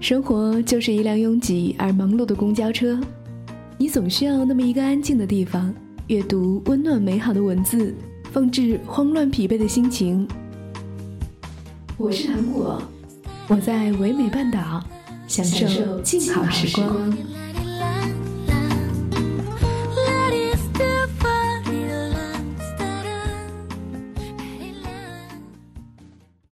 生活就是一辆拥挤而忙碌的公交车。你总需要那么一个安静的地方阅读温暖美好的文字放置慌乱疲惫的心情。我是糖果我在唯美半岛享受静好时光。